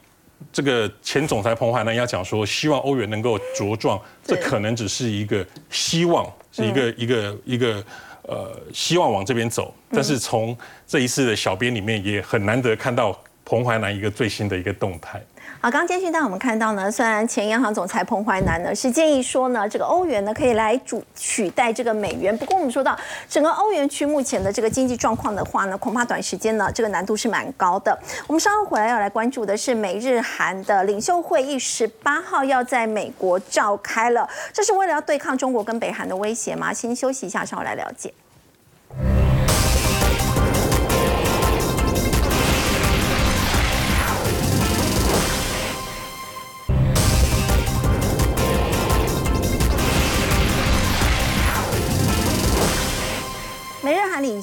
这个前总裁彭淮南要讲说，希望欧元能够茁壮，这可能只是一个希望，是一个一个一个呃，希望往这边走。但是从这一次的小编里面，也很难得看到彭淮南一个最新的一个动态。好，刚刚监讯带我们看到呢，虽然前央行总裁彭淮南呢是建议说呢，这个欧元呢可以来主取代这个美元，不过我们说到整个欧元区目前的这个经济状况的话呢，恐怕短时间呢这个难度是蛮高的。我们稍后回来要来关注的是美日韩的领袖会议，十八号要在美国召开了，这是为了要对抗中国跟北韩的威胁吗？先休息一下，稍后来了解。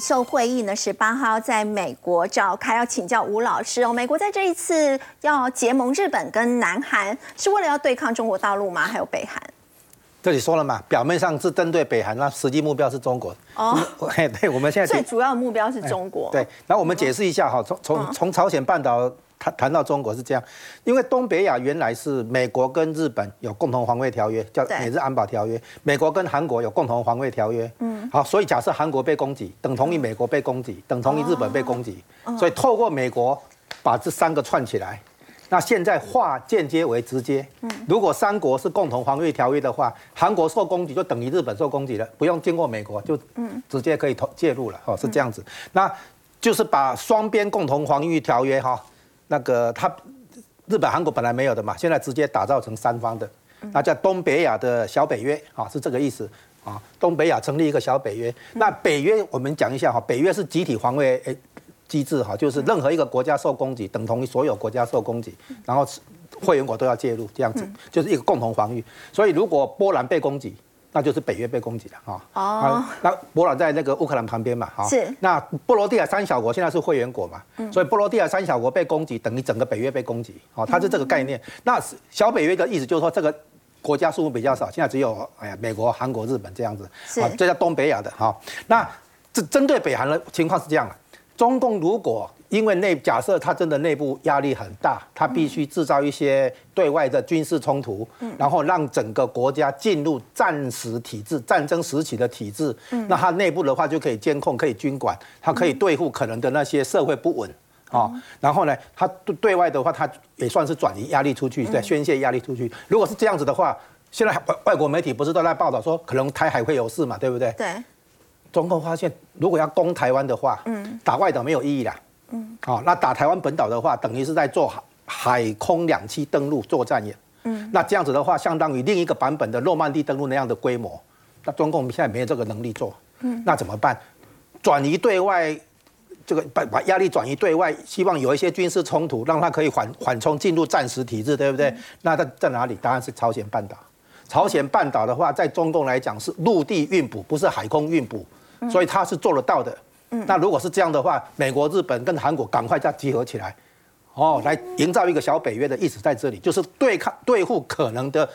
美日韩领袖会议呢，十八号在美国召开，要请教吴老师哦。美国在这一次要结盟日本跟南韩，是为了要对抗中国大陆吗？还有北韩？这里说了嘛，表面上是针对北韩，那实际目标是中国。哦，对，我们现在最主要的目标是中国。对，然后我们解释一下哈，从从从朝鲜半岛。谈谈到中国是这样，因为东北亚原来是美国跟日本有共同防卫条约，叫美日安保条约。美国跟韩国有共同防卫条约。嗯，好，所以假设韩国被攻击，等同于美国被攻击，等同于日本被攻击。所以透过美国把这三个串起来，那现在化间接为直接。嗯，如果三国是共同防卫条约的话，韩国受攻击就等于日本受攻击了，不用经过美国就嗯直接可以投介入了。哦，是这样子。那就是把双边共同防御条约哈。那个他日本韩国本来没有的嘛，现在直接打造成三方的，那叫东北亚的小北约啊，是这个意思啊。东北亚成立一个小北约，那北约我们讲一下哈，北约是集体防卫诶机制哈，就是任何一个国家受攻击，等同于所有国家受攻击，然后会员国都要介入，这样子就是一个共同防御。所以如果波兰被攻击，那就是北约被攻击了哈。哦。那波兰在那个乌克兰旁边嘛，哈。是。那波罗的海三小国现在是会员国嘛？嗯。所以波罗的海三小国被攻击，等于整个北约被攻击。哦，它是这个概念。那小北约的意思就是说，这个国家数目比较少，现在只有哎呀，美国、韩国、日本这样子。是。这叫东北亚的哈。那这针对北韩的情况是这样的：中共如果因为内假设他真的内部压力很大，他必须制造一些对外的军事冲突，然后让整个国家进入战时体制、战争时期的体制。那他内部的话就可以监控、可以军管，他可以对付可能的那些社会不稳啊。然后呢，他对对外的话，他也算是转移压力出去，在宣泄压力出去。如果是这样子的话，现在外外国媒体不是都在报道说，可能台海会有事嘛，对不对？对。中共发现，如果要攻台湾的话，嗯，打外岛没有意义了。嗯，好，那打台湾本岛的话，等于是在做海海空两栖登陆作战演。嗯，那这样子的话，相当于另一个版本的诺曼底登陆那样的规模。那中共现在没有这个能力做。嗯，那怎么办？转移对外，这个把把压力转移对外，希望有一些军事冲突，让它可以缓缓冲进入战时体制，对不对？那在在哪里？当然是朝鲜半岛。朝鲜半岛的话，在中共来讲是陆地运补，不是海空运补，所以它是做得到的。那如果是这样的话，美国、日本跟韩国赶快再集合起来，哦，来营造一个小北约的意思在这里，就是对抗对付可能的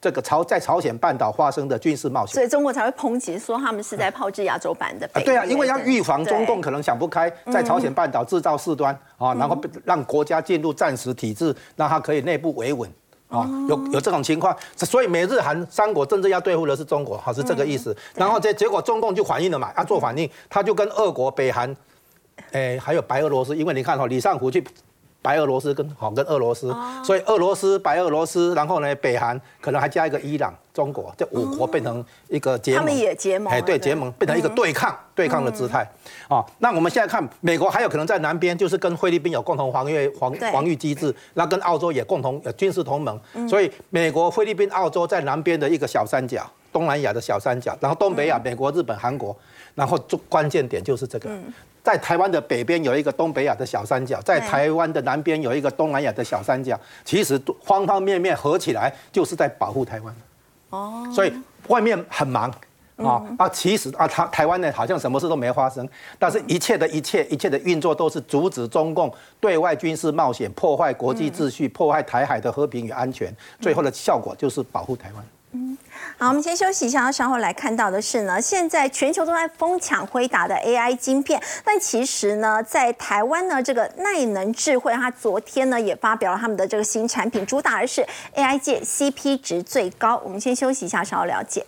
这个朝在朝鲜半岛发生的军事冒险。所以中国才会抨击说他们是在炮制亚洲版的。对啊，因为要预防中共可能想不开，在朝鲜半岛制造事端啊，然后让国家进入战时体制，让它可以内部维稳。啊，有有这种情况，所以美日韩三国真正要对付的是中国，哈，是这个意思。然后这结果中共就反应了嘛，要做反应，他就跟俄国、北韩，哎，还有白俄罗斯，因为你看哈，李尚福去白俄罗斯跟好跟俄罗斯，所以俄罗斯、白俄罗斯，然后呢，北韩可能还加一个伊朗、中国，这五国变成一个结盟，他们也结盟，哎，对，结盟变成一个对抗、对抗的姿态。哦，那我们现在看美国还有可能在南边，就是跟菲律宾有共同防御防防御机制，那跟澳洲也共同有军事同盟，所以美国、菲律宾、澳洲在南边的一个小三角。东南亚的小三角，然后东北亚，美国、日本、韩国，然后就关键点就是这个，在台湾的北边有一个东北亚的小三角，在台湾的南边有一个东南亚的小三角，其实方方面面合起来就是在保护台湾。哦，所以外面很忙啊啊，其实啊，台台湾呢好像什么事都没发生，但是一切的一切一切的运作都是阻止中共对外军事冒险，破坏国际秩序，破坏台海的和平与安全，最后的效果就是保护台湾。嗯，好，我们先休息一下，稍后来看到的是呢，现在全球都在疯抢辉达的 AI 晶片，但其实呢，在台湾呢，这个耐能智慧，它昨天呢也发表了他们的这个新产品，主打的是 AI 界 CP 值最高。我们先休息一下，稍后了解。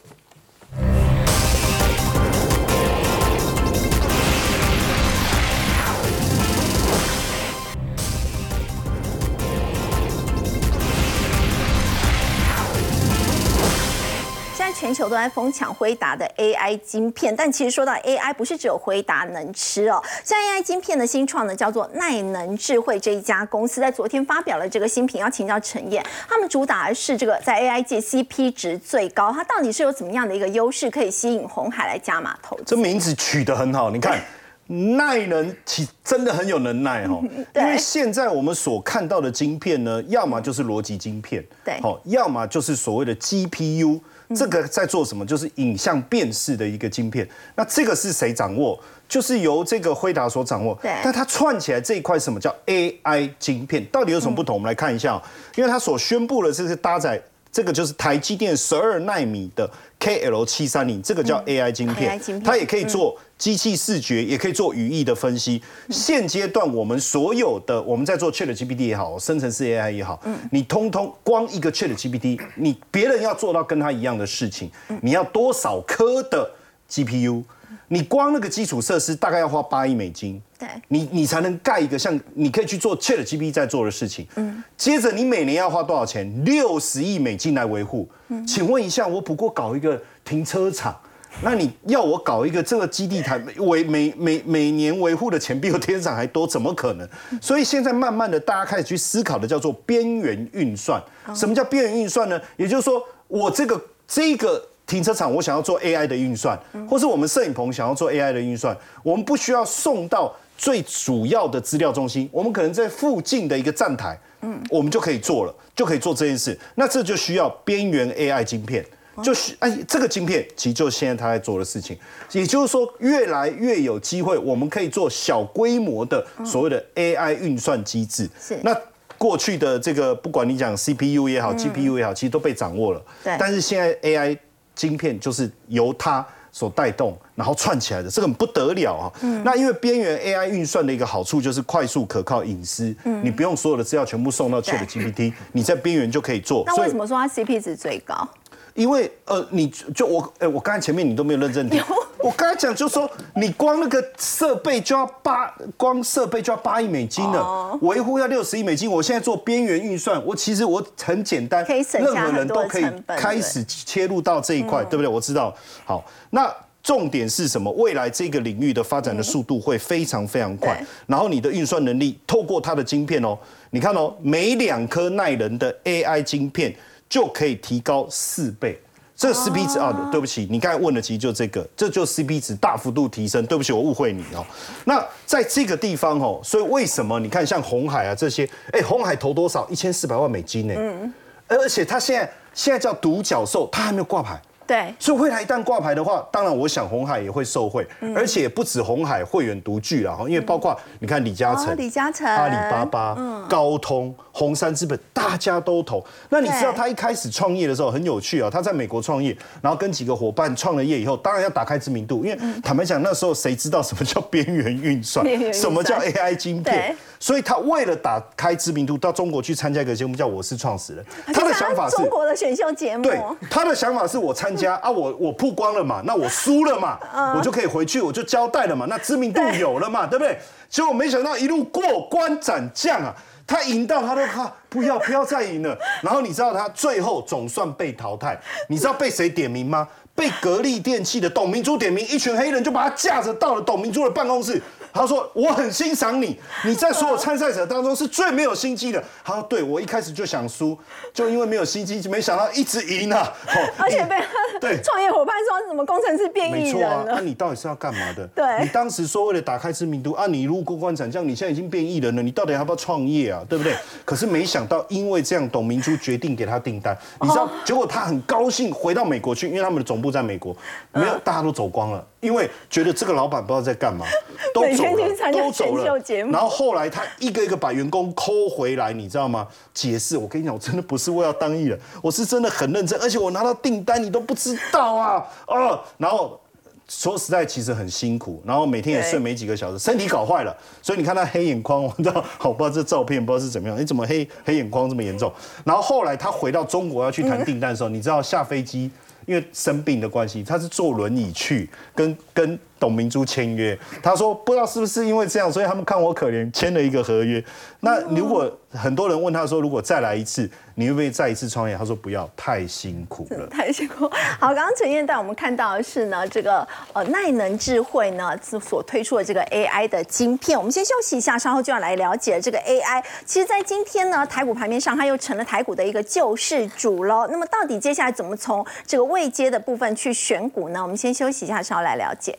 全球都在疯抢辉达的 AI 晶片，但其实说到 AI，不是只有辉达能吃哦。像 AI 晶片的新创呢，叫做耐能智慧这一家公司，在昨天发表了这个新品，要请教陈燕，他们主打的是这个在 AI 界 CP 值最高，它到底是有怎么样的一个优势，可以吸引红海来加码投资？这名字取得很好，你看 耐能，其真的很有能耐 哈。因为现在我们所看到的晶片呢，要么就是逻辑晶片，对，好，要么就是所谓的 GPU。这个在做什么？就是影像辨识的一个晶片。那这个是谁掌握？就是由这个辉达所掌握。对。但它串起来这一块什么叫 AI 晶片？到底有什么不同？我们来看一下。因为它所宣布的这是搭载。这个就是台积电十二纳米的 KL 七三零，这个叫 AI 晶片，它也可以做机器视觉，也可以做语义的分析。现阶段我们所有的我们在做 Chat GPT 也好，生成式 AI 也好，你通通光一个 Chat GPT，你别人要做到跟他一样的事情，你要多少颗的 GPU？你光那个基础设施大概要花八亿美金，对，你你才能盖一个像你可以去做 Chat GPT 在做的事情。嗯，接着你每年要花多少钱？六十亿美金来维护。嗯，请问一下，我不过搞一个停车场，那你要我搞一个这个基地台维每每每年维护的钱比我停车场还多，怎么可能？所以现在慢慢的大家开始去思考的叫做边缘运算。什么叫边缘运算呢？也就是说，我这个这个。停车场，我想要做 AI 的运算，或是我们摄影棚想要做 AI 的运算，我们不需要送到最主要的资料中心，我们可能在附近的一个站台，嗯，我们就可以做了，就可以做这件事。那这就需要边缘 AI 晶片，就是哎，这个晶片其实就是现在他在做的事情，也就是说，越来越有机会，我们可以做小规模的所谓的 AI 运算机制。是那过去的这个，不管你讲 CPU 也好，GPU 也好，其实都被掌握了。对，但是现在 AI 晶片就是由它所带动，然后串起来的，这个很不得了啊！嗯那因为边缘 AI 运算的一个好处就是快速、可靠、隐私，嗯你不用所有的资料全部送到 Chat GPT，你在边缘就可以做。那为什么说它 CP 值最高？因为呃，你就我哎，我刚才前面你都没有认真听。我刚才讲就说，你光那个设备就要八，光设备就要八亿美金了，维护要六十亿美金。我现在做边缘运算，我其实我很简单，任何人都可以开始切入到这一块，对不对？我知道。好，那重点是什么？未来这个领域的发展的速度会非常非常快，然后你的运算能力透过它的晶片哦，你看哦，每两颗耐人的 AI 晶片。就可以提高四倍，这 CP 值啊，对不起，你刚才问的其实就这个，这就 CP 值大幅度提升。对不起，我误会你哦。那在这个地方哦，所以为什么你看像红海啊这些，哎，红海投多少？一千四百万美金呢？嗯，而且它现在现在叫独角兽，它还没有挂牌。对，所以未来一旦挂牌的话，当然我想红海也会受惠，而且不止红海会员独具了哈，因为包括你看李嘉诚、李嘉诚、阿里巴巴、高通、红杉资本，大家都投。那你知道他一开始创业的时候很有趣啊，他在美国创业，然后跟几个伙伴创了业以后，当然要打开知名度，因为坦白讲那时候谁知道什么叫边缘运算，什么叫 AI 晶片？所以他为了打开知名度，到中国去参加一个节目叫《我是创始人》。他的想法是中国的选秀节目。对，他的想法是我参加 啊，我我曝光了嘛，那我输了嘛，我就可以回去，我就交代了嘛，那知名度有了嘛，对不对？结果没想到一路过关斩将啊，他赢到他都怕不要不要再赢了。然后你知道他最后总算被淘汰，你知道被谁点名吗？被格力电器的董明珠点名，一群黑人就把他架着到了董明珠的办公室。他说：“我很欣赏你，你在所有参赛者当中是最没有心机的。”他说：“对我一开始就想输，就因为没有心机，没想到一直赢啊！而且被对创业伙伴说什么工程师变异人了？那你到底是要干嘛的？对，你当时说为了打开知名度啊，你如果过关斩将，你现在已经变异人了，你到底要不要创业啊？对不对？可是没想到，因为这样，董明珠决定给他订单，你知道，结果他很高兴回到美国去，因为他们的总部在美国，没有，大家都走光了。”因为觉得这个老板不知道在干嘛，都走了，都走了。然后后来他一个一个把员工抠回来，你知道吗？解释，我跟你讲，我真的不是为了当艺人，我是真的很认真，而且我拿到订单你都不知道啊啊！然后说实在，其实很辛苦，然后每天也睡没几个小时，身体搞坏了。所以你看他黑眼眶，我知道，我不知道这照片不知道是怎么样，你怎么黑黑眼眶这么严重？然后后来他回到中国要去谈订单的时候，你知道下飞机。因为生病的关系，他是坐轮椅去跟跟董明珠签约。他说不知道是不是因为这样，所以他们看我可怜，签了一个合约。那如果很多人问他说，如果再来一次？你会不会再一次创业？他说不要，太辛苦了，太辛苦。好，刚刚陈燕带我们看到的是呢，这个呃耐能智慧呢所推出的这个 AI 的晶片。我们先休息一下，稍后就要来了解这个 AI。其实，在今天呢，台股盘面上，它又成了台股的一个救世主喽。那么，到底接下来怎么从这个未接的部分去选股呢？我们先休息一下，稍后来了解。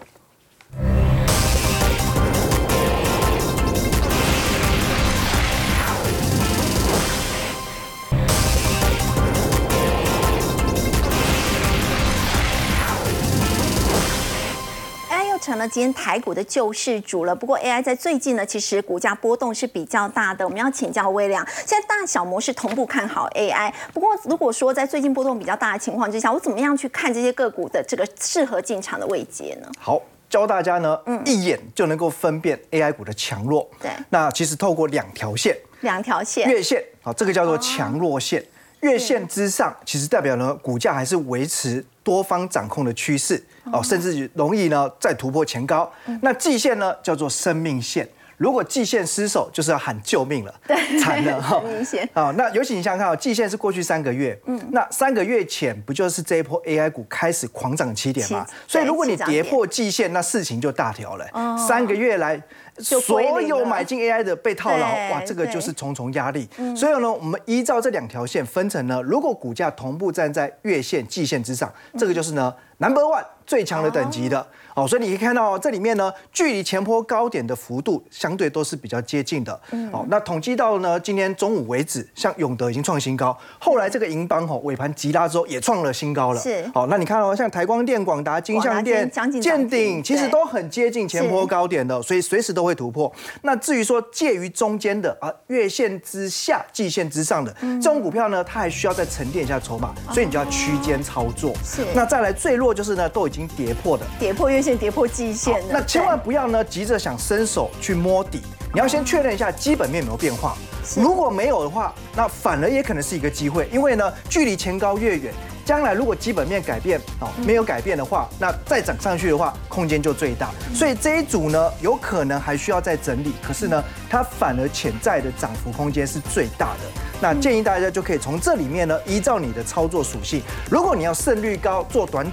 AI 又成了今天台股的救世主了。不过 AI 在最近呢，其实股价波动是比较大的。我们要请教微良，现在大小模式同步看好 AI。不过如果说在最近波动比较大的情况之下，我怎么样去看这些个股的这个适合进场的位阶呢？好，教大家呢，嗯，一眼就能够分辨 AI 股的强弱。对，那其实透过两条线，两条线，月线，好，这个叫做强弱线。月线之上，其实代表呢，股价还是维持多方掌控的趋势哦，甚至容易呢再突破前高。那季线呢，叫做生命线。如果季线失守，就是要喊救命了，惨了 哈。明显啊，那尤其你想想看啊，季线是过去三个月，嗯，那三个月前不就是这一波 AI 股开始狂涨起点吗？所以如果你跌破季线，那事情就大条了。三个月来。所有买进 AI 的被套牢，哇，这个就是重重压力。所以呢，我们依照这两条线分成呢，如果股价同步站在月线、季线之上，这个就是呢 number one 最强的等级的。哦，所以你可以看到这里面呢，距离前坡高点的幅度相对都是比较接近的。哦，那统计到呢，今天中午为止，像永德已经创新高，后来这个银邦吼尾盘急拉之后也创了新高了。是。好，那你看哦像台光电、广达、金相电、建鼎，其实都很接近前坡高点的，所以随时都会突破。那至于说介于中间的啊，月线之下、季线之上的这种股票呢，它还需要再沉淀一下筹码，所以你就要区间操作。是。那再来最弱就是呢，都已经跌破的，跌破月线。跌破季线，那千万不要呢急着想伸手去摸底，你要先确认一下基本面有没有变化。如果没有的话，那反而也可能是一个机会，因为呢距离前高越远，将来如果基本面改变哦没有改变的话，那再涨上去的话空间就最大。所以这一组呢有可能还需要再整理，可是呢它反而潜在的涨幅空间是最大的。那建议大家就可以从这里面呢依照你的操作属性，如果你要胜率高做短打。